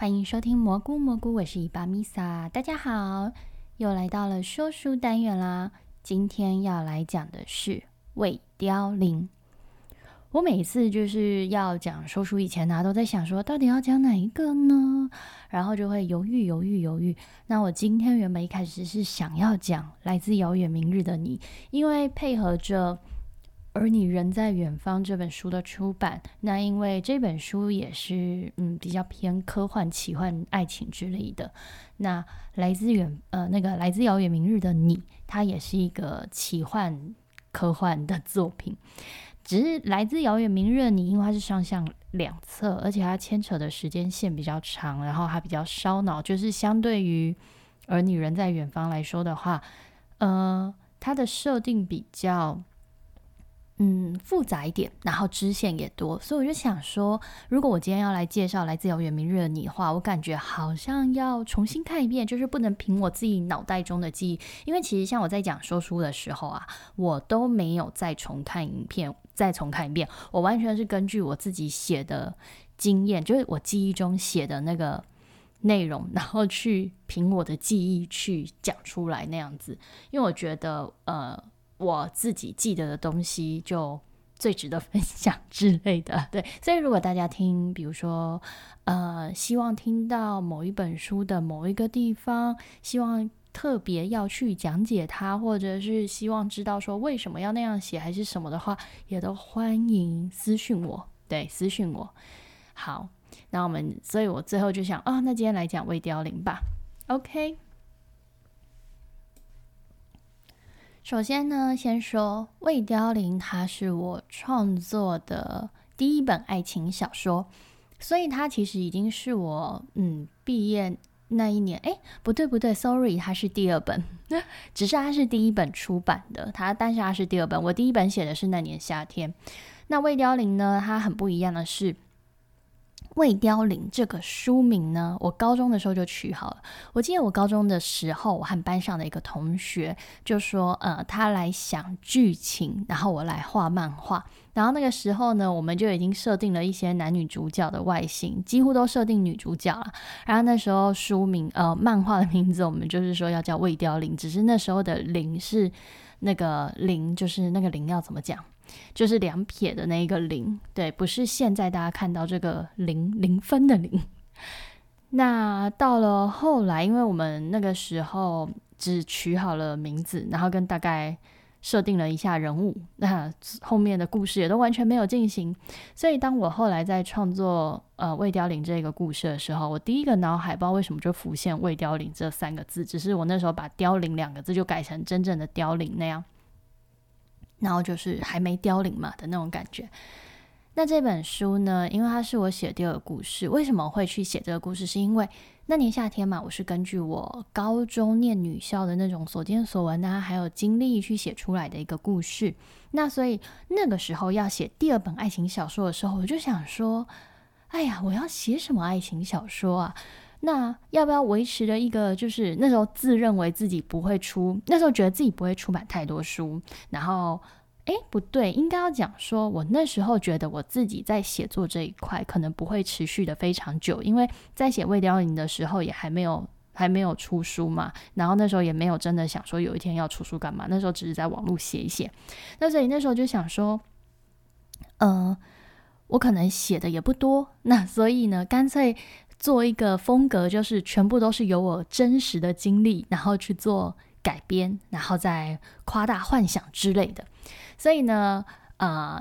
欢迎收听蘑菇蘑菇，我是伊巴米萨，大家好，又来到了说书单元啦。今天要来讲的是《未凋零》。我每次就是要讲说书以前呢，都在想说到底要讲哪一个呢？然后就会犹豫犹豫犹豫。那我今天原本一开始是想要讲《来自遥远明日的你》，因为配合着。而你人在远方这本书的出版，那因为这本书也是嗯比较偏科幻、奇幻、爱情之类的。那来自远呃那个来自遥远明日的你，它也是一个奇幻科幻的作品。只是来自遥远明日的你，因为它是上下两册，而且它牵扯的时间线比较长，然后还比较烧脑。就是相对于而你人在远方来说的话，呃，它的设定比较。嗯，复杂一点，然后支线也多，所以我就想说，如果我今天要来介绍来自遥远明日的你的话，我感觉好像要重新看一遍，就是不能凭我自己脑袋中的记忆，因为其实像我在讲说书的时候啊，我都没有再重看影片，再重看一遍，我完全是根据我自己写的经验，就是我记忆中写的那个内容，然后去凭我的记忆去讲出来那样子，因为我觉得呃。我自己记得的东西就最值得分享之类的，对。所以如果大家听，比如说，呃，希望听到某一本书的某一个地方，希望特别要去讲解它，或者是希望知道说为什么要那样写，还是什么的话，也都欢迎私信我，对，私信我。好，那我们，所以我最后就想啊，那今天来讲未凋零吧，OK。首先呢，先说《未凋零》，它是我创作的第一本爱情小说，所以它其实已经是我嗯毕业那一年。哎，不对不对，sorry，它是第二本，只是它是第一本出版的，它但是它是第二本。我第一本写的是那年夏天。那《未凋零》呢，它很不一样的是。未凋零这个书名呢，我高中的时候就取好了。我记得我高中的时候，我和班上的一个同学就说：“呃，他来想剧情，然后我来画漫画。”然后那个时候呢，我们就已经设定了一些男女主角的外形，几乎都设定女主角了。然后那时候书名，呃，漫画的名字，我们就是说要叫未凋零，只是那时候的零是那个零，就是那个零要怎么讲？就是两撇的那一个零，对，不是现在大家看到这个零零分的零。那到了后来，因为我们那个时候只取好了名字，然后跟大概设定了一下人物，那后面的故事也都完全没有进行。所以当我后来在创作呃未凋零这个故事的时候，我第一个脑海不知道为什么就浮现未凋零这三个字，只是我那时候把凋零两个字就改成真正的凋零那样。然后就是还没凋零嘛的那种感觉。那这本书呢，因为它是我写第二个故事，为什么会去写这个故事？是因为那年夏天嘛，我是根据我高中念女校的那种所见所闻啊，还有经历去写出来的一个故事。那所以那个时候要写第二本爱情小说的时候，我就想说，哎呀，我要写什么爱情小说啊？那要不要维持的一个，就是那时候自认为自己不会出，那时候觉得自己不会出版太多书，然后，哎，不对，应该要讲说，我那时候觉得我自己在写作这一块可能不会持续的非常久，因为在写《未凋零》的时候也还没有还没有出书嘛，然后那时候也没有真的想说有一天要出书干嘛，那时候只是在网络写一写，那所以那时候就想说，嗯，我可能写的也不多，那所以呢，干脆。做一个风格，就是全部都是由我真实的经历，然后去做改编，然后再夸大幻想之类的。所以呢，呃，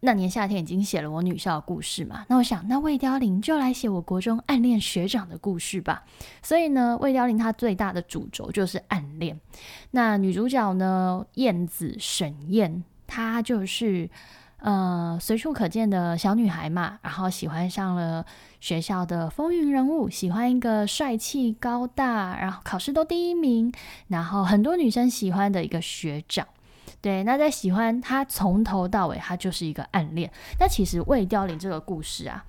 那年夏天已经写了我女校的故事嘛，那我想，那魏凋零就来写我国中暗恋学长的故事吧。所以呢，魏凋零它最大的主轴就是暗恋。那女主角呢，燕子沈燕，她就是。呃，随处可见的小女孩嘛，然后喜欢上了学校的风云人物，喜欢一个帅气高大，然后考试都第一名，然后很多女生喜欢的一个学长。对，那在喜欢他从头到尾，他就是一个暗恋。那其实未凋零这个故事啊，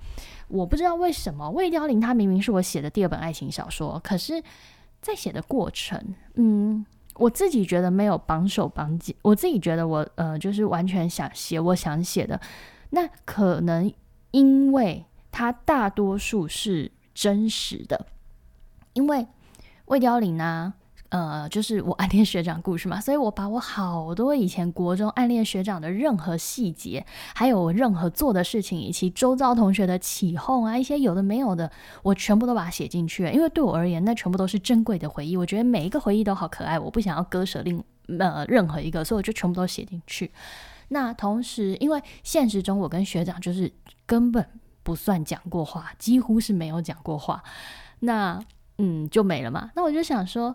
我不知道为什么未凋零，它明明是我写的第二本爱情小说，可是，在写的过程，嗯。我自己觉得没有绑手绑脚，我自己觉得我呃就是完全想写我想写的，那可能因为它大多数是真实的，因为魏凋零呢。呃，就是我暗恋学长故事嘛，所以我把我好多以前国中暗恋学长的任何细节，还有我任何做的事情，以及周遭同学的起哄啊，一些有的没有的，我全部都把它写进去。因为对我而言，那全部都是珍贵的回忆。我觉得每一个回忆都好可爱，我不想要割舍另呃任何一个，所以我就全部都写进去。那同时，因为现实中我跟学长就是根本不算讲过话，几乎是没有讲过话，那嗯就没了嘛。那我就想说。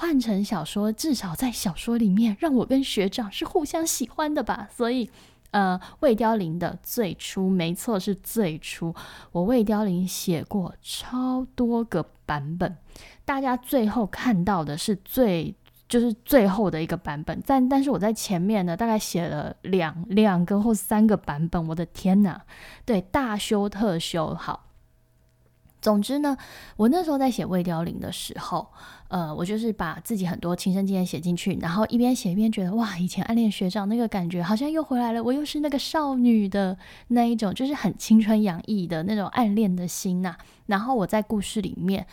换成小说，至少在小说里面，让我跟学长是互相喜欢的吧。所以，呃，魏凋零的最初，没错，是最初。我魏凋零写过超多个版本，大家最后看到的是最就是最后的一个版本。但但是我在前面呢，大概写了两两个或三个版本。我的天哪，对，大修特修好。总之呢，我那时候在写未凋零的时候。呃，我就是把自己很多亲身经验写进去，然后一边写一边觉得哇，以前暗恋学长那个感觉好像又回来了，我又是那个少女的那一种，就是很青春洋溢的那种暗恋的心呐。然后我在故事里面，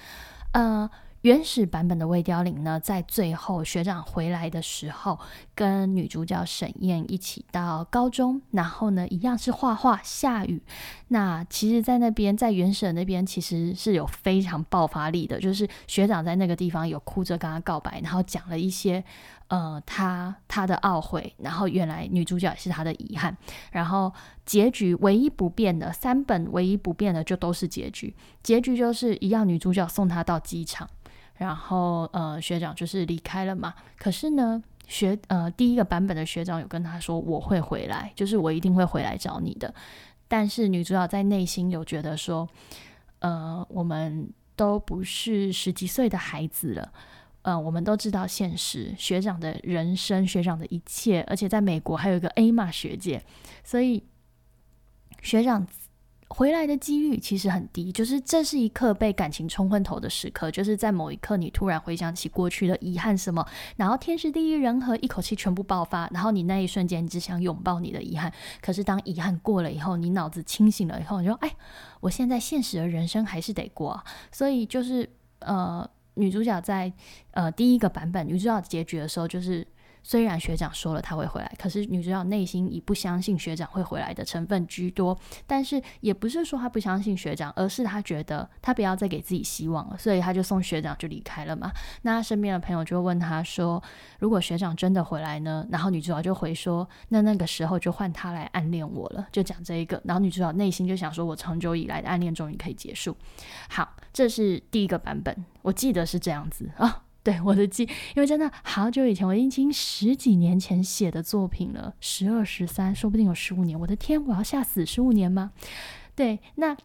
呃。原始版本的魏凋零呢，在最后学长回来的时候，跟女主角沈燕一起到高中，然后呢，一样是画画，下雨。那其实，在那边，在原始那边，其实是有非常爆发力的，就是学长在那个地方有哭着跟他告白，然后讲了一些。呃，他他的懊悔，然后原来女主角也是他的遗憾，然后结局唯一不变的三本唯一不变的就都是结局，结局就是一样，女主角送他到机场，然后呃学长就是离开了嘛。可是呢，学呃第一个版本的学长有跟他说我会回来，就是我一定会回来找你的。但是女主角在内心有觉得说，呃，我们都不是十几岁的孩子了。呃，我们都知道现实，学长的人生，学长的一切，而且在美国还有一个 A 嘛学姐，所以学长回来的几率其实很低。就是这是一刻被感情冲昏头的时刻，就是在某一刻你突然回想起过去的遗憾什么，然后天时地利人和一口气全部爆发，然后你那一瞬间只想拥抱你的遗憾。可是当遗憾过了以后，你脑子清醒了以后，你说：“哎，我现在现实的人生还是得过。”所以就是呃。女主角在呃第一个版本女主角结局的时候，就是虽然学长说了他会回来，可是女主角内心以不相信学长会回来的成分居多。但是也不是说她不相信学长，而是她觉得她不要再给自己希望了，所以她就送学长就离开了嘛。那身边的朋友就问她说：“如果学长真的回来呢？”然后女主角就回说：“那那个时候就换他来暗恋我了。”就讲这一个。然后女主角内心就想说：“我长久以来的暗恋终于可以结束。”好。这是第一个版本，我记得是这样子啊。对，我的记，因为真的好久以前，我已经十几年前写的作品了，十二、十三，说不定有十五年。我的天，我要吓死十五年吗？对，那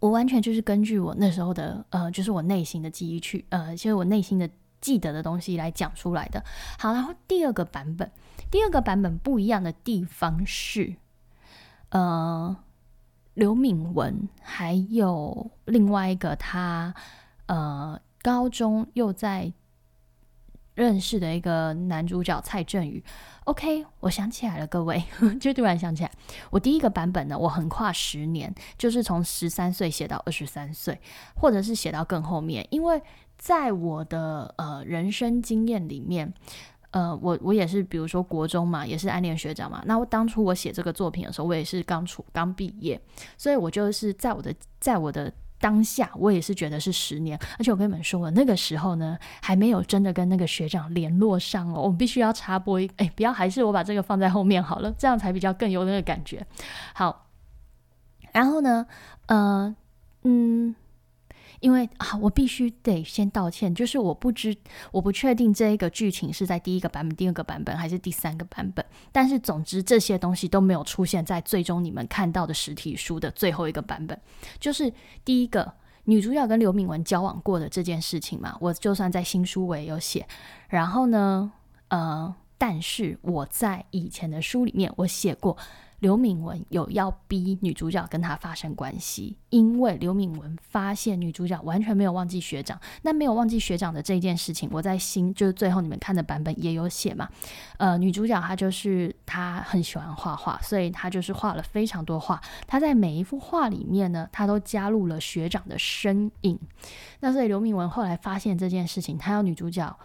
我完全就是根据我那时候的呃，就是我内心的记忆去呃，就是我内心的记得的东西来讲出来的。好，然后第二个版本，第二个版本不一样的地方是，呃。刘敏文，还有另外一个他，呃，高中又在认识的一个男主角蔡振宇。OK，我想起来了，各位，就突然想起来，我第一个版本呢，我横跨十年，就是从十三岁写到二十三岁，或者是写到更后面，因为在我的呃人生经验里面。呃，我我也是，比如说国中嘛，也是暗恋学长嘛。那我当初我写这个作品的时候，我也是刚出刚毕业，所以我就是在我的在我的当下，我也是觉得是十年。而且我跟你们说，我那个时候呢，还没有真的跟那个学长联络上哦。我们必须要插播一，哎，不要，还是我把这个放在后面好了，这样才比较更有那个感觉。好，然后呢，呃，嗯。因为啊，我必须得先道歉，就是我不知，我不确定这一个剧情是在第一个版本、第二个版本还是第三个版本。但是总之这些东西都没有出现在最终你们看到的实体书的最后一个版本，就是第一个女主角跟刘敏文交往过的这件事情嘛。我就算在新书我也有写，然后呢，呃，但是我在以前的书里面我写过。刘敏文有要逼女主角跟他发生关系，因为刘敏文发现女主角完全没有忘记学长，那没有忘记学长的这件事情，我在新就是最后你们看的版本也有写嘛。呃，女主角她就是她很喜欢画画，所以她就是画了非常多画。她在每一幅画里面呢，她都加入了学长的身影。那所以刘敏文后来发现这件事情，她要女主角，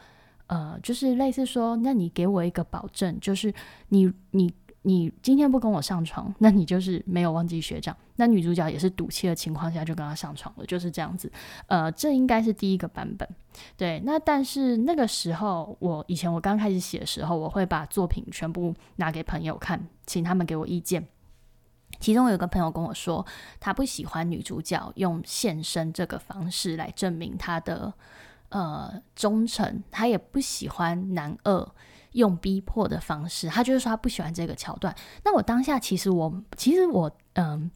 呃，就是类似说，那你给我一个保证，就是你你。你今天不跟我上床，那你就是没有忘记学长。那女主角也是赌气的情况下就跟他上床了，就是这样子。呃，这应该是第一个版本。对，那但是那个时候，我以前我刚开始写的时候，我会把作品全部拿给朋友看，请他们给我意见。其中有个朋友跟我说，他不喜欢女主角用献身这个方式来证明他的呃忠诚，他也不喜欢男二。用逼迫的方式，他就是说他不喜欢这个桥段。那我当下其实我其实我嗯，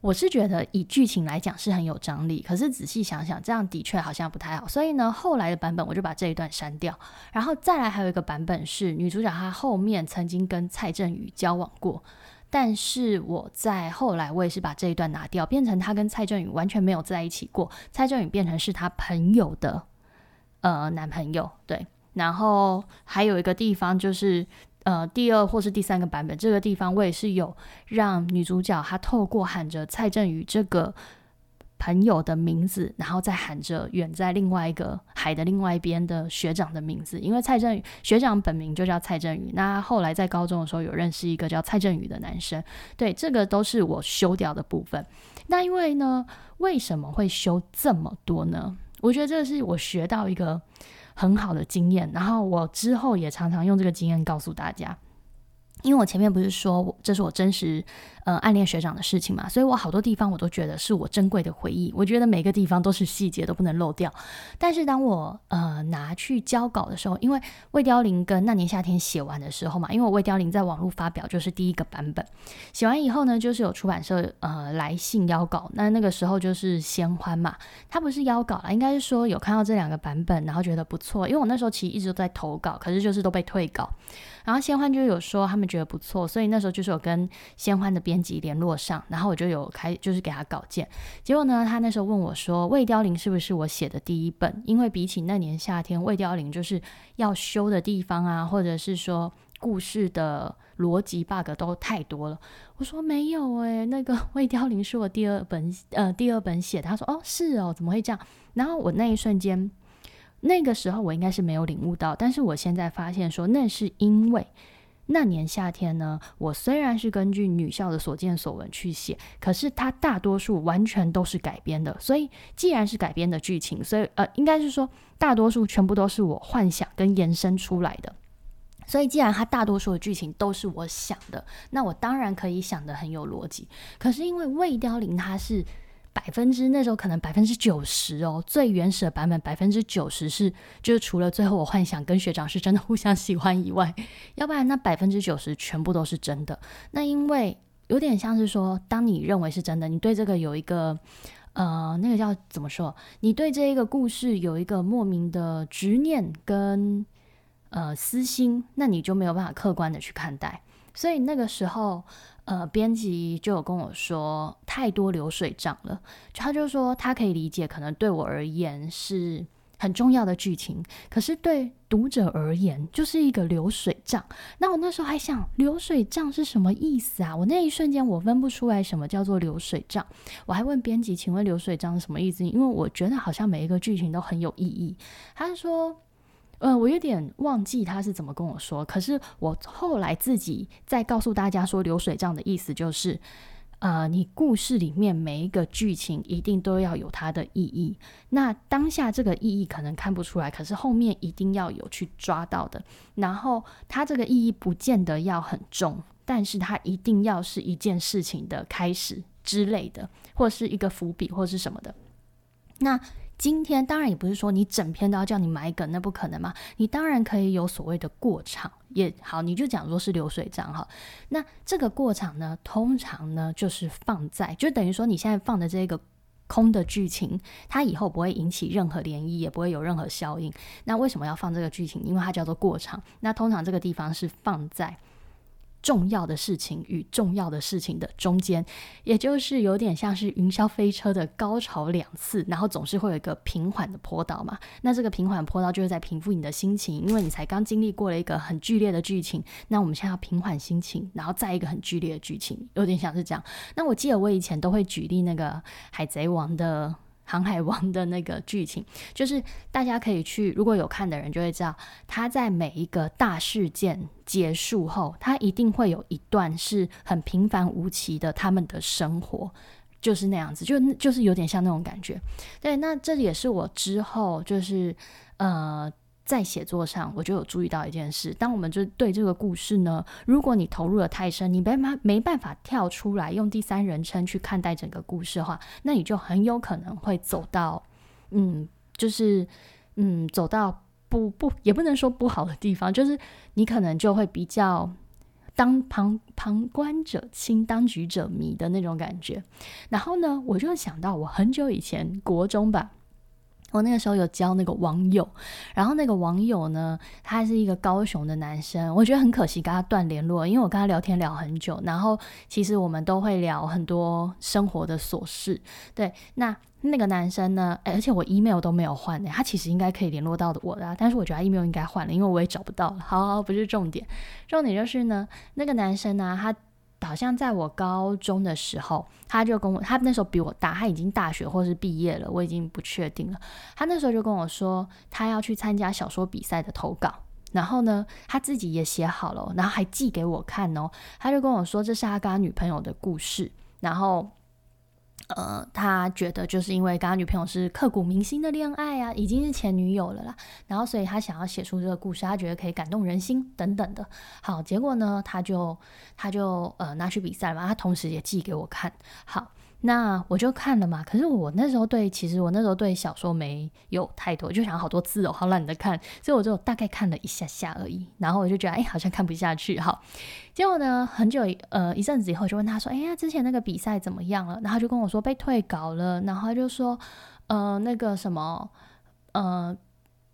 我是觉得以剧情来讲是很有张力，可是仔细想想，这样的确好像不太好。所以呢，后来的版本我就把这一段删掉，然后再来还有一个版本是女主角她后面曾经跟蔡振宇交往过，但是我在后来我也是把这一段拿掉，变成她跟蔡振宇完全没有在一起过，蔡振宇变成是她朋友的呃男朋友，对。然后还有一个地方就是，呃，第二或是第三个版本，这个地方我也是有让女主角她透过喊着蔡振宇这个朋友的名字，然后再喊着远在另外一个海的另外一边的学长的名字，因为蔡振宇学长本名就叫蔡振宇。那后来在高中的时候有认识一个叫蔡振宇的男生，对，这个都是我修掉的部分。那因为呢，为什么会修这么多呢？我觉得这是我学到一个。很好的经验，然后我之后也常常用这个经验告诉大家。因为我前面不是说这是我真实呃暗恋学长的事情嘛，所以我好多地方我都觉得是我珍贵的回忆。我觉得每个地方都是细节，都不能漏掉。但是当我呃拿去交稿的时候，因为魏凋零跟那年夏天写完的时候嘛，因为我魏凋零在网络发表就是第一个版本，写完以后呢，就是有出版社呃来信邀稿。那那个时候就是先欢嘛，他不是邀稿了，应该是说有看到这两个版本，然后觉得不错。因为我那时候其实一直都在投稿，可是就是都被退稿。然后先欢就有说他们觉得不错，所以那时候就是有跟先欢的编辑联络上，然后我就有开就是给他稿件。结果呢，他那时候问我说：“魏凋零是不是我写的第一本？因为比起那年夏天，魏凋零就是要修的地方啊，或者是说故事的逻辑 bug 都太多了。”我说：“没有诶，那个 魏凋零是我第二本呃第二本写。”他说：“哦，是哦，怎么会这样？”然后我那一瞬间。那个时候我应该是没有领悟到，但是我现在发现说，那是因为那年夏天呢，我虽然是根据女校的所见所闻去写，可是它大多数完全都是改编的。所以既然是改编的剧情，所以呃，应该是说大多数全部都是我幻想跟延伸出来的。所以既然它大多数的剧情都是我想的，那我当然可以想的很有逻辑。可是因为魏凋零它是。百分之那时候可能百分之九十哦，最原始的版本百分之九十是就是除了最后我幻想跟学长是真的互相喜欢以外，要不然那百分之九十全部都是真的。那因为有点像是说，当你认为是真的，你对这个有一个呃那个叫怎么说？你对这一个故事有一个莫名的执念跟呃私心，那你就没有办法客观的去看待。所以那个时候。呃，编辑就有跟我说太多流水账了，他就说他可以理解，可能对我而言是很重要的剧情，可是对读者而言就是一个流水账。那我那时候还想，流水账是什么意思啊？我那一瞬间我分不出来什么叫做流水账。我还问编辑，请问流水账是什么意思？因为我觉得好像每一个剧情都很有意义。他说。嗯，我有点忘记他是怎么跟我说，可是我后来自己再告诉大家说，流水账的意思就是，呃，你故事里面每一个剧情一定都要有它的意义。那当下这个意义可能看不出来，可是后面一定要有去抓到的。然后它这个意义不见得要很重，但是它一定要是一件事情的开始之类的，或是一个伏笔或是什么的。那。今天当然也不是说你整篇都要叫你买梗，那不可能嘛。你当然可以有所谓的过场也好，你就讲说是流水账哈。那这个过场呢，通常呢就是放在，就等于说你现在放的这个空的剧情，它以后不会引起任何涟漪，也不会有任何效应。那为什么要放这个剧情？因为它叫做过场。那通常这个地方是放在重要的事情与重要的事情的中间，也就是有点像是云霄飞车的高潮两次，然后总是会有一个平缓的坡道嘛。那这个平缓坡道就是在平复你的心情，因为你才刚经历过了一个很剧烈的剧情。那我们现在要平缓心情，然后再一个很剧烈的剧情，有点像是这样。那我记得我以前都会举例那个海贼王的。航海王的那个剧情，就是大家可以去，如果有看的人就会知道，他在每一个大事件结束后，他一定会有一段是很平凡无奇的他们的生活，就是那样子，就就是有点像那种感觉。对，那这也是我之后就是呃。在写作上，我就有注意到一件事：当我们就对这个故事呢，如果你投入的太深，你没办没办法跳出来用第三人称去看待整个故事的话，那你就很有可能会走到，嗯，就是嗯，走到不不也不能说不好的地方，就是你可能就会比较当旁旁观者清，当局者迷的那种感觉。然后呢，我就想到我很久以前国中吧。我那个时候有交那个网友，然后那个网友呢，他是一个高雄的男生，我觉得很可惜跟他断联络，因为我跟他聊天聊很久，然后其实我们都会聊很多生活的琐事。对，那那个男生呢，而且我 email 都没有换呢，他其实应该可以联络到的我的，但是我觉得 email 应该换了，因为我也找不到了。好，不是重点，重点就是呢，那个男生呢，他。好像在我高中的时候，他就跟我，他那时候比我大，他已经大学或是毕业了，我已经不确定了。他那时候就跟我说，他要去参加小说比赛的投稿，然后呢，他自己也写好了，然后还寄给我看哦。他就跟我说，这是他跟他女朋友的故事，然后。呃，他觉得就是因为跟他女朋友是刻骨铭心的恋爱啊，已经是前女友了啦，然后所以他想要写出这个故事，他觉得可以感动人心等等的。好，结果呢，他就他就呃拿去比赛嘛，他同时也寄给我看好。那我就看了嘛，可是我那时候对，其实我那时候对小说没有太多，就想好多字哦，好懒得看，所以我就大概看了一下下而已。然后我就觉得，哎，好像看不下去。好，结果呢，很久呃一阵子以后，就问他说，哎呀，之前那个比赛怎么样了？然后就跟我说被退稿了。然后他就说，呃，那个什么，呃，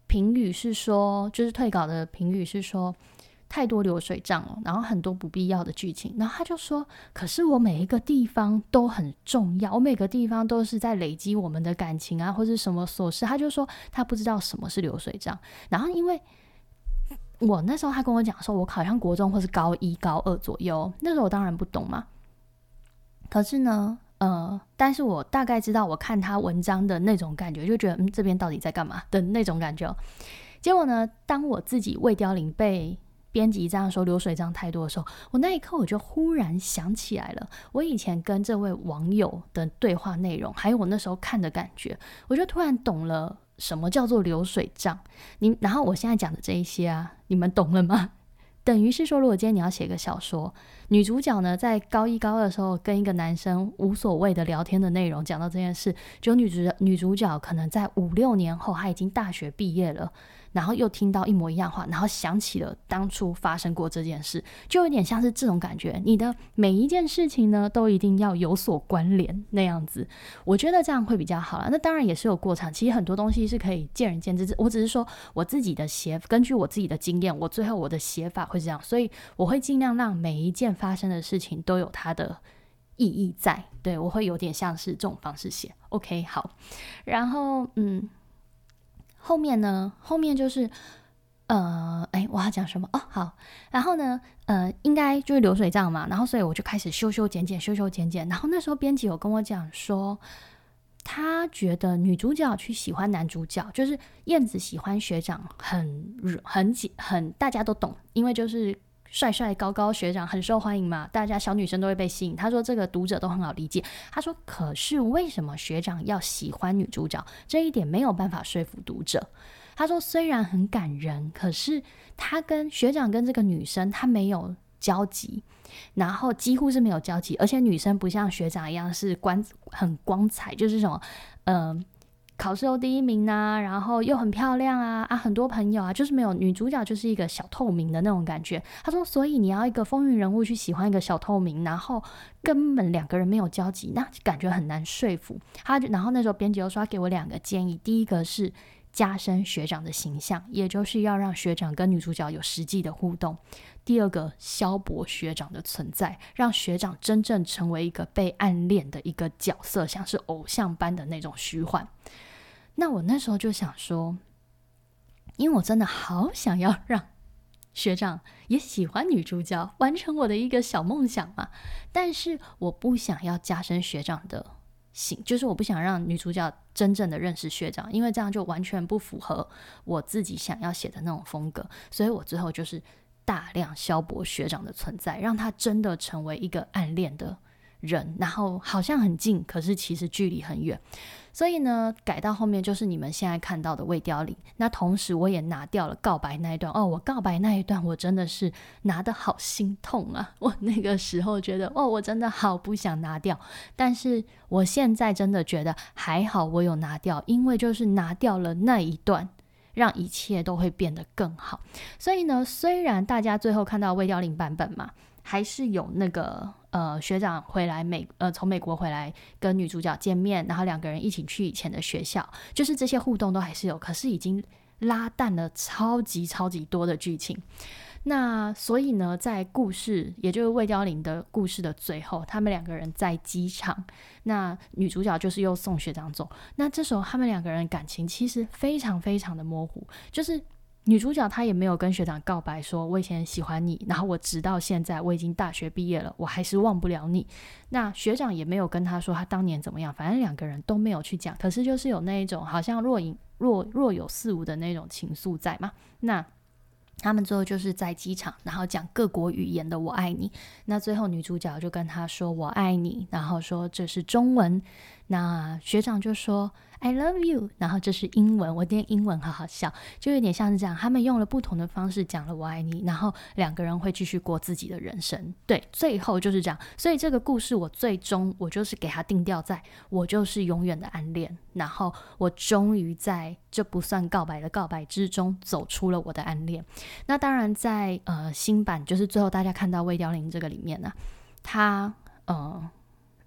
评语是说，就是退稿的评语是说。太多流水账了，然后很多不必要的剧情，然后他就说：“可是我每一个地方都很重要，我每个地方都是在累积我们的感情啊，或者什么琐事。”他就说他不知道什么是流水账。然后因为我那时候他跟我讲说，我好像国中或是高一、高二左右，那时候我当然不懂嘛。可是呢，呃，但是我大概知道，我看他文章的那种感觉，就觉得嗯，这边到底在干嘛的那种感觉。结果呢，当我自己未凋零被。编辑这样说流水账太多的时候，我那一刻我就忽然想起来了，我以前跟这位网友的对话内容，还有我那时候看的感觉，我就突然懂了什么叫做流水账。你然后我现在讲的这一些啊，你们懂了吗？等于是说，如果今天你要写个小说，女主角呢在高一高二的时候跟一个男生无所谓的聊天的内容，讲到这件事，就女主女主角可能在五六年后，她已经大学毕业了。然后又听到一模一样话，然后想起了当初发生过这件事，就有点像是这种感觉。你的每一件事情呢，都一定要有所关联那样子。我觉得这样会比较好了。那当然也是有过程，其实很多东西是可以见仁见智。我只是说我自己的写，根据我自己的经验，我最后我的写法会是这样，所以我会尽量让每一件发生的事情都有它的意义在。对我会有点像是这种方式写。OK，好，然后嗯。后面呢？后面就是，呃，哎，我要讲什么？哦，好，然后呢，呃，应该就是流水账嘛。然后，所以我就开始修修剪剪，修修剪剪。然后那时候编辑有跟我讲说，他觉得女主角去喜欢男主角，就是燕子喜欢学长，很很简很大家都懂，因为就是。帅帅高高学长很受欢迎嘛，大家小女生都会被吸引。他说这个读者都很好理解。他说，可是为什么学长要喜欢女主角？这一点没有办法说服读者。他说，虽然很感人，可是他跟学长跟这个女生他没有交集，然后几乎是没有交集，而且女生不像学长一样是光很光彩，就是什么，嗯。考试又第一名呐，然后又很漂亮啊啊，很多朋友啊，就是没有女主角，就是一个小透明的那种感觉。他说，所以你要一个风云人物去喜欢一个小透明，然后根本两个人没有交集，那感觉很难说服他。然后那时候编辑又说给我两个建议，第一个是加深学长的形象，也就是要让学长跟女主角有实际的互动。第二个，消薄学长的存在，让学长真正成为一个被暗恋的一个角色，像是偶像般的那种虚幻。那我那时候就想说，因为我真的好想要让学长也喜欢女主角，完成我的一个小梦想嘛。但是我不想要加深学长的行，就是我不想让女主角真正的认识学长，因为这样就完全不符合我自己想要写的那种风格。所以我最后就是大量消薄学长的存在，让他真的成为一个暗恋的人，然后好像很近，可是其实距离很远。所以呢，改到后面就是你们现在看到的未凋零。那同时我也拿掉了告白那一段。哦，我告白那一段，我真的是拿的好心痛啊！我那个时候觉得，哦，我真的好不想拿掉。但是我现在真的觉得还好，我有拿掉，因为就是拿掉了那一段，让一切都会变得更好。所以呢，虽然大家最后看到未凋零版本嘛。还是有那个呃学长回来美呃从美国回来跟女主角见面，然后两个人一起去以前的学校，就是这些互动都还是有，可是已经拉淡了超级超级多的剧情。那所以呢，在故事也就是魏凋零的故事的最后，他们两个人在机场，那女主角就是又送学长走，那这时候他们两个人感情其实非常非常的模糊，就是。女主角她也没有跟学长告白，说我以前喜欢你，然后我直到现在我已经大学毕业了，我还是忘不了你。那学长也没有跟她说他当年怎么样，反正两个人都没有去讲，可是就是有那一种好像若隐若若有似无的那种情愫在嘛。那他们最后就是在机场，然后讲各国语言的我爱你。那最后女主角就跟他说我爱你，然后说这是中文。那学长就说。I love you，然后这是英文，我念英文好好笑，就有点像是这样，他们用了不同的方式讲了我爱你，然后两个人会继续过自己的人生，对，最后就是这样，所以这个故事我最终我就是给他定调在，我就是永远的暗恋，然后我终于在这不算告白的告白之中走出了我的暗恋。那当然在呃新版就是最后大家看到魏凋零这个里面呢，他呃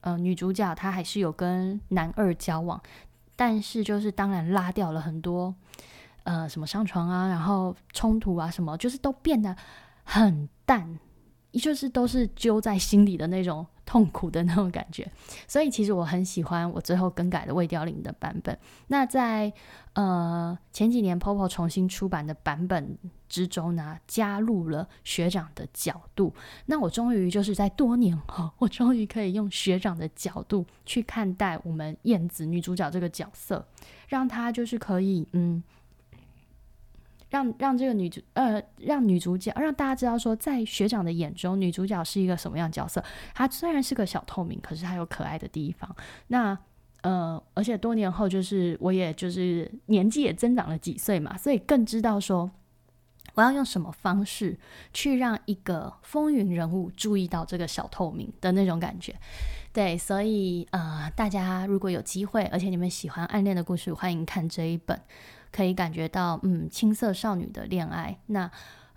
呃女主角她还是有跟男二交往。但是就是当然拉掉了很多，呃，什么上床啊，然后冲突啊，什么就是都变得很淡，就是都是揪在心里的那种痛苦的那种感觉。所以其实我很喜欢我最后更改的未凋零的版本。那在呃前几年 Popo 重新出版的版本之中呢，加入了学长的角度。那我终于就是在多年后，我终于可以用学长的角度去看待我们燕子女主角这个角色，让她就是可以嗯。让让这个女主呃，让女主角让大家知道说，在学长的眼中，女主角是一个什么样的角色。她虽然是个小透明，可是她有可爱的地方。那呃，而且多年后，就是我也就是年纪也增长了几岁嘛，所以更知道说，我要用什么方式去让一个风云人物注意到这个小透明的那种感觉。对，所以呃，大家如果有机会，而且你们喜欢暗恋的故事，欢迎看这一本。可以感觉到，嗯，青涩少女的恋爱。那，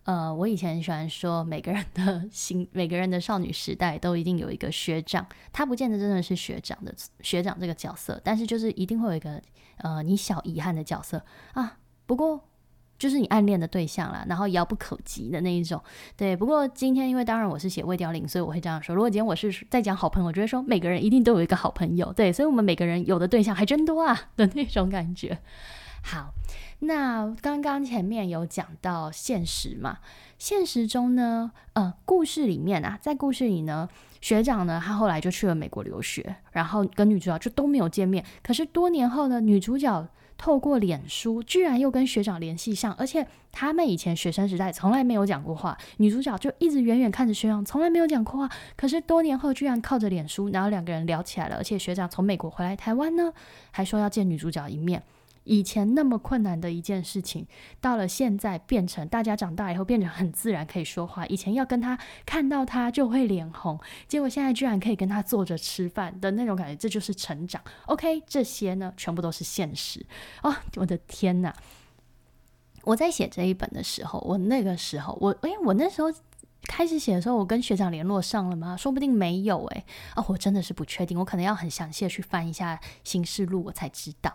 呃，我以前喜欢说，每个人的 心，每个人的少女时代都一定有一个学长，他不见得真的是学长的学长这个角色，但是就是一定会有一个，呃，你小遗憾的角色啊。不过就是你暗恋的对象啦，然后遥不可及的那一种。对，不过今天因为当然我是写未凋零，所以我会这样说。如果今天我是在讲好朋友，我觉得说每个人一定都有一个好朋友，对，所以我们每个人有的对象还真多啊的那种感觉。好，那刚刚前面有讲到现实嘛？现实中呢，呃，故事里面啊，在故事里呢，学长呢，他后来就去了美国留学，然后跟女主角就都没有见面。可是多年后呢，女主角透过脸书，居然又跟学长联系上，而且他们以前学生时代从来没有讲过话，女主角就一直远远看着学长，从来没有讲过话。可是多年后，居然靠着脸书，然后两个人聊起来了，而且学长从美国回来台湾呢，还说要见女主角一面。以前那么困难的一件事情，到了现在变成大家长大以后变成很自然可以说话。以前要跟他看到他就会脸红，结果现在居然可以跟他坐着吃饭的那种感觉，这就是成长。OK，这些呢全部都是现实哦！我的天哪！我在写这一本的时候，我那个时候我哎，我那时候开始写的时候，我跟学长联络上了吗？说不定没有哎哦，我真的是不确定，我可能要很详细的去翻一下行事录，我才知道。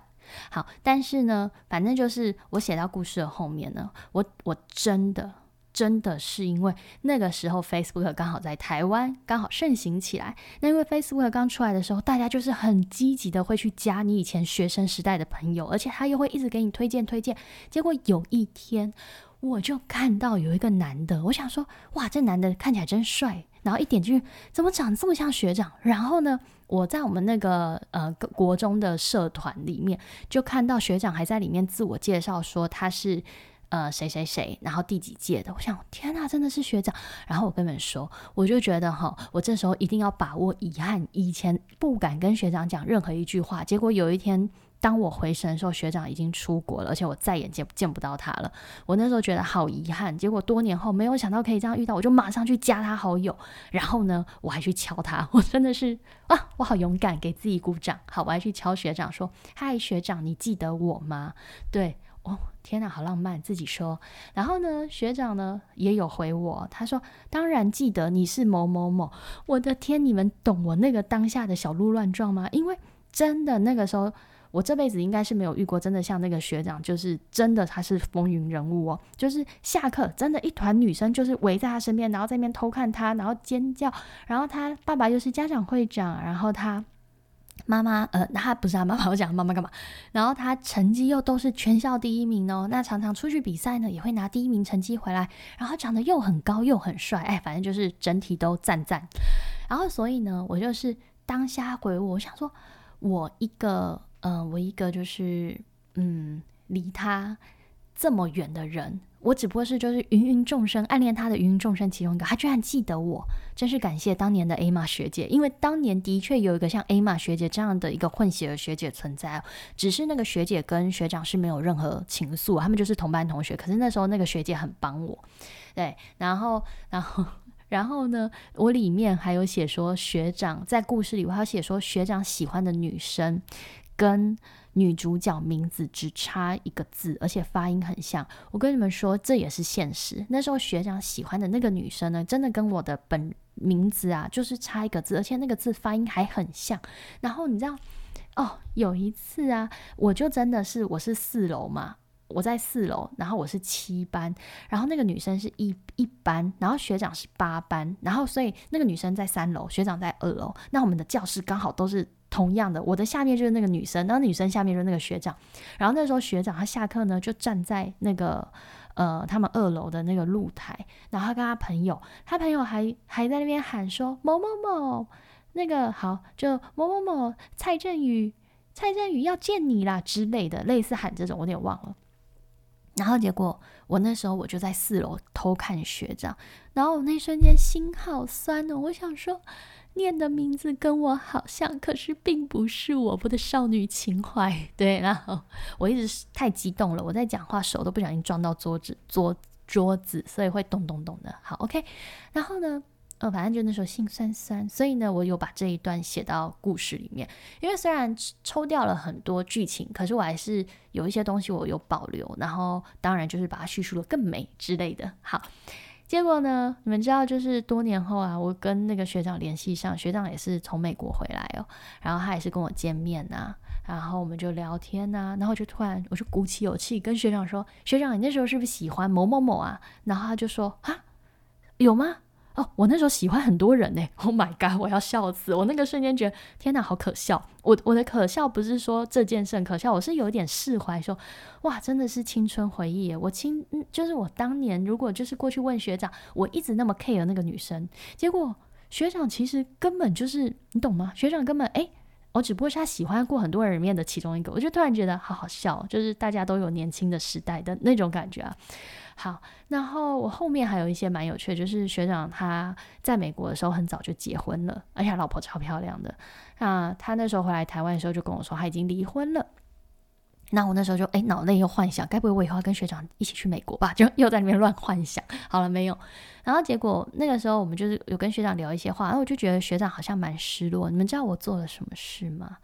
好，但是呢，反正就是我写到故事的后面呢，我我真的。真的是因为那个时候 Facebook 刚好在台湾刚好盛行起来。那因为 Facebook 刚出来的时候，大家就是很积极的会去加你以前学生时代的朋友，而且他又会一直给你推荐推荐。结果有一天，我就看到有一个男的，我想说，哇，这男的看起来真帅。然后一点进去，怎么长这么像学长？然后呢，我在我们那个呃国中的社团里面，就看到学长还在里面自我介绍说他是。呃，谁谁谁，然后第几届的？我想，天哪，真的是学长。然后我跟你们说，我就觉得哈，我这时候一定要把握遗憾，以前不敢跟学长讲任何一句话。结果有一天，当我回神的时候，学长已经出国了，而且我再也见见不到他了。我那时候觉得好遗憾。结果多年后，没有想到可以这样遇到，我就马上去加他好友。然后呢，我还去敲他，我真的是啊，我好勇敢，给自己鼓掌。好，我还去敲学长说：“嗨，学长，你记得我吗？”对。哦，天哪，好浪漫！自己说，然后呢，学长呢也有回我，他说：“当然记得你是某某某。”我的天，你们懂我那个当下的小鹿乱撞吗？因为真的那个时候，我这辈子应该是没有遇过真的像那个学长，就是真的他是风云人物哦。就是下课，真的，一团女生就是围在他身边，然后在那边偷看他，然后尖叫，然后他爸爸又是家长会长，然后他。妈妈，呃，他不是他妈妈，我讲妈妈干嘛？然后他成绩又都是全校第一名哦，那常常出去比赛呢，也会拿第一名成绩回来。然后长得又很高又很帅，哎，反正就是整体都赞赞。然后所以呢，我就是当下回我，我想说，我一个，嗯，我一个就是，嗯，离他这么远的人。我只不过是就是芸芸众生暗恋他的芸芸众生其中一个，他居然记得我，真是感谢当年的 A 玛学姐，因为当年的确有一个像 A 玛学姐这样的一个混血儿学姐存在，只是那个学姐跟学长是没有任何情愫，他们就是同班同学。可是那时候那个学姐很帮我，对，然后然后 然后呢，我里面还有写说学长在故事里，我还有写说学长喜欢的女生跟。女主角名字只差一个字，而且发音很像。我跟你们说，这也是现实。那时候学长喜欢的那个女生呢，真的跟我的本名字啊，就是差一个字，而且那个字发音还很像。然后你知道，哦，有一次啊，我就真的是我是四楼嘛，我在四楼，然后我是七班，然后那个女生是一一班，然后学长是八班，然后所以那个女生在三楼，学长在二楼，那我们的教室刚好都是。同样的，我的下面就是那个女生，那女生下面就是那个学长。然后那时候学长他下课呢，就站在那个呃他们二楼的那个露台，然后他跟他朋友，他朋友还还在那边喊说某某某，那个好就某某某蔡振宇，蔡振宇要见你啦之类的，类似喊这种，我有点忘了。然后结果我那时候我就在四楼偷看学长，然后我那瞬间心好酸哦，我想说。念的名字跟我好像，可是并不是我，我的少女情怀。对，然后我一直是太激动了，我在讲话手都不小心撞到桌子桌桌子，所以会咚咚咚的。好，OK。然后呢，呃，反正就那时候心酸酸，所以呢，我有把这一段写到故事里面。因为虽然抽掉了很多剧情，可是我还是有一些东西我有保留，然后当然就是把它叙述的更美之类的。好。结果呢？你们知道，就是多年后啊，我跟那个学长联系上，学长也是从美国回来哦，然后他也是跟我见面呐，然后我们就聊天呐，然后就突然我就鼓起勇气跟学长说：“学长，你那时候是不是喜欢某某某啊？”然后他就说：“啊，有吗？”哦，我那时候喜欢很多人呢。Oh my god，我要笑死！我那个瞬间觉得，天哪，好可笑。我我的可笑不是说这件事很可笑，我是有点释怀，说哇，真的是青春回忆耶。我青，就是我当年如果就是过去问学长，我一直那么 care 那个女生，结果学长其实根本就是你懂吗？学长根本哎，我只不过是他喜欢过很多人里面的其中一个，我就突然觉得好好笑，就是大家都有年轻的时代的那种感觉啊。好，然后我后面还有一些蛮有趣的，就是学长他在美国的时候很早就结婚了，而且老婆超漂亮的。那他那时候回来台湾的时候就跟我说他已经离婚了。那我那时候就哎脑内又幻想，该不会我以后要跟学长一起去美国吧？就又在那边乱幻想。好了没有？然后结果那个时候我们就是有跟学长聊一些话，然后我就觉得学长好像蛮失落。你们知道我做了什么事吗？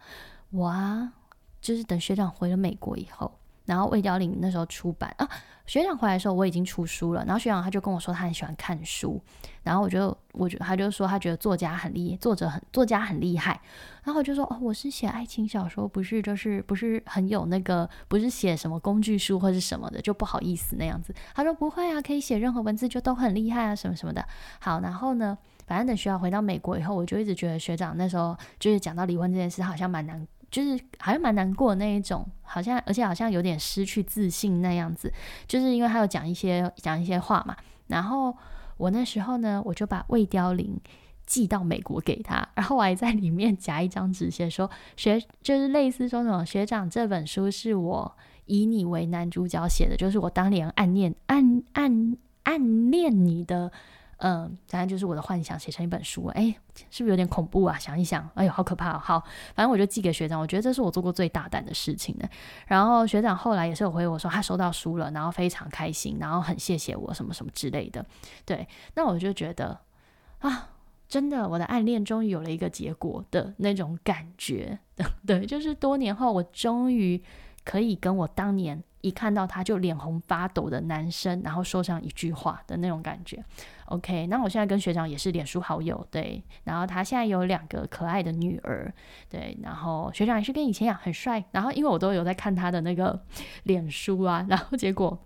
我啊，就是等学长回了美国以后。然后魏凋林那时候出版啊，学长回来的时候我已经出书了，然后学长他就跟我说他很喜欢看书，然后我就我就他就说他觉得作家很厉，作者很作家很厉害，然后我就说哦，我是写爱情小说，不是就是不是很有那个，不是写什么工具书或是什么的，就不好意思那样子。他说不会啊，可以写任何文字就都很厉害啊，什么什么的。好，然后呢，反正等学长回到美国以后，我就一直觉得学长那时候就是讲到离婚这件事，好像蛮难。就是好像蛮难过的那一种，好像而且好像有点失去自信那样子，就是因为他有讲一些讲一些话嘛。然后我那时候呢，我就把魏凋零寄到美国给他，然后我还在里面夹一张纸，写说学就是类似说那种学长这本书是我以你为男主角写的，就是我当年暗恋暗暗暗恋你的。嗯，反正就是我的幻想写成一本书，哎，是不是有点恐怖啊？想一想，哎呦，好可怕！好，反正我就寄给学长，我觉得这是我做过最大胆的事情了。然后学长后来也是有回我说他收到书了，然后非常开心，然后很谢谢我什么什么之类的。对，那我就觉得啊，真的，我的暗恋终于有了一个结果的那种感觉。对，就是多年后，我终于可以跟我当年。一看到他就脸红发抖的男生，然后说上一句话的那种感觉。OK，那我现在跟学长也是脸书好友，对。然后他现在有两个可爱的女儿，对。然后学长还是跟以前一样很帅。然后因为我都有在看他的那个脸书啊，然后结果。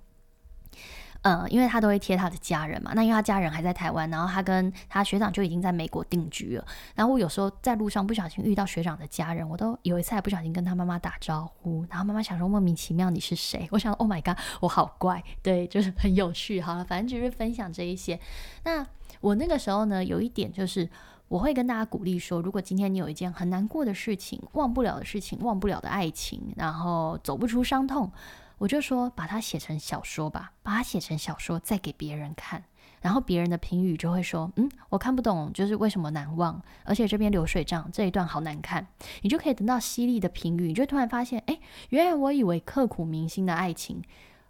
嗯，因为他都会贴他的家人嘛，那因为他家人还在台湾，然后他跟他学长就已经在美国定居了。然后我有时候在路上不小心遇到学长的家人，我都有一次还不小心跟他妈妈打招呼，然后妈妈想说莫名其妙你是谁？我想 Oh my god，我好怪，对，就是很有趣。好了，反正就是分享这一些。那我那个时候呢，有一点就是我会跟大家鼓励说，如果今天你有一件很难过的事情、忘不了的事情、忘不了的爱情，然后走不出伤痛。我就说，把它写成小说吧，把它写成小说，再给别人看，然后别人的评语就会说，嗯，我看不懂，就是为什么难忘，而且这边流水账这一段好难看，你就可以等到犀利的评语，你就突然发现，哎，原来我以为刻骨铭心的爱情，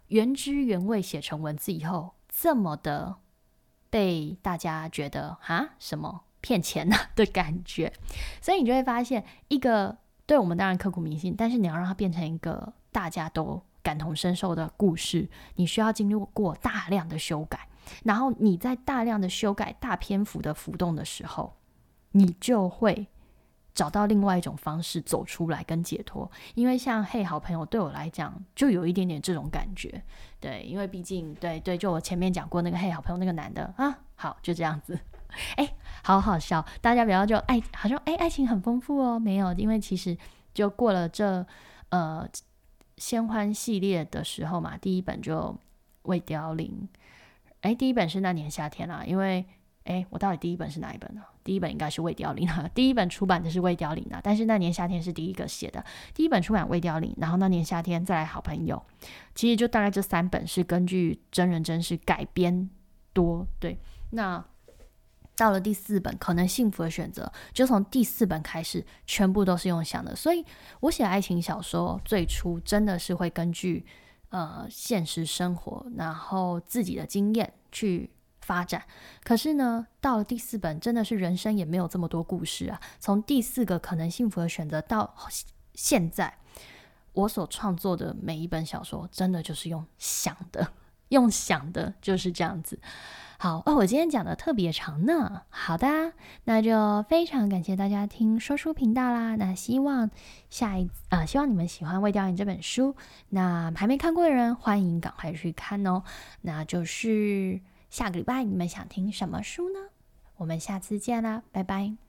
原汁原味写成文字以后，这么的被大家觉得啊什么？骗钱呢 的感觉，所以你就会发现，一个对我们当然刻骨铭心，但是你要让它变成一个大家都。感同身受的故事，你需要经历过大量的修改，然后你在大量的修改、大篇幅的浮动的时候，你就会找到另外一种方式走出来跟解脱。因为像嘿好朋友对我来讲，就有一点点这种感觉。对，因为毕竟对对，就我前面讲过那个嘿好朋友那个男的啊，好就这样子，哎，好好笑，大家不要就爱好像哎爱情很丰富哦，没有，因为其实就过了这呃。仙欢系列的时候嘛，第一本就未凋零，哎，第一本是那年夏天啦，因为哎，我到底第一本是哪一本呢？第一本应该是未凋零啊，第一本出版的是未凋零啊，但是那年夏天是第一个写的，第一本出版未凋零，然后那年夏天再来好朋友，其实就大概这三本是根据真人真事改编多，对，那。到了第四本，可能幸福的选择，就从第四本开始，全部都是用想的。所以我写爱情小说，最初真的是会根据呃现实生活，然后自己的经验去发展。可是呢，到了第四本，真的是人生也没有这么多故事啊。从第四个可能幸福的选择到现在，我所创作的每一本小说，真的就是用想的，用想的，就是这样子。好哦，我今天讲的特别长呢。好的，那就非常感谢大家听说书频道啦。那希望下一啊，希望你们喜欢《未凋零》这本书。那还没看过的人，欢迎赶快去看哦。那就是下个礼拜你们想听什么书呢？我们下次见啦，拜拜。